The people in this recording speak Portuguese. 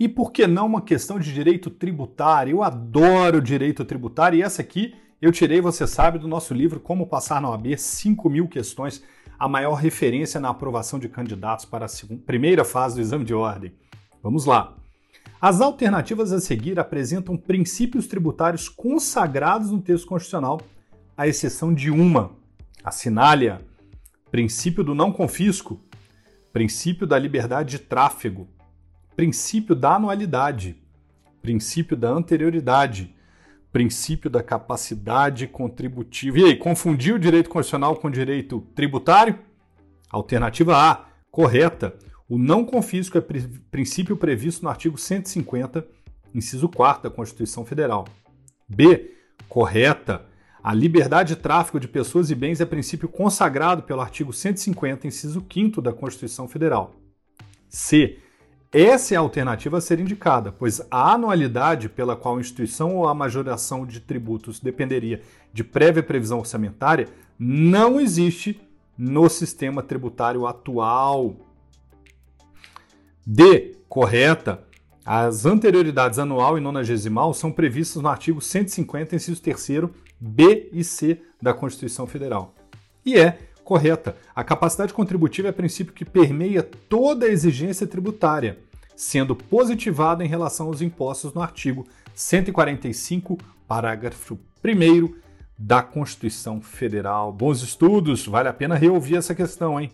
E por que não uma questão de direito tributário? Eu adoro direito tributário e essa aqui eu tirei, você sabe, do nosso livro Como Passar na OAB 5 mil questões, a maior referência na aprovação de candidatos para a segunda, primeira fase do exame de ordem. Vamos lá. As alternativas a seguir apresentam princípios tributários consagrados no texto constitucional, à exceção de uma. Assinale-a. Princípio do não confisco, princípio da liberdade de tráfego, princípio da anualidade, princípio da anterioridade, princípio da capacidade contributiva. E aí, confundiu o direito constitucional com o direito tributário? Alternativa A, correta. O não confisco é princípio previsto no artigo 150, inciso 4 da Constituição Federal. B, correta. A liberdade de tráfico de pessoas e bens é princípio consagrado pelo artigo 150, inciso 5 da Constituição Federal. C, essa é a alternativa a ser indicada, pois a anualidade pela qual a instituição ou a majoração de tributos dependeria de prévia previsão orçamentária não existe no sistema tributário atual. D. Correta. As anterioridades anual e nonagesimal são previstas no artigo 150, inciso 3 B e C da Constituição Federal. E é correta. A capacidade contributiva é princípio que permeia toda a exigência tributária, sendo positivada em relação aos impostos no artigo 145, parágrafo 1 da Constituição Federal. Bons estudos, vale a pena reouvir essa questão, hein?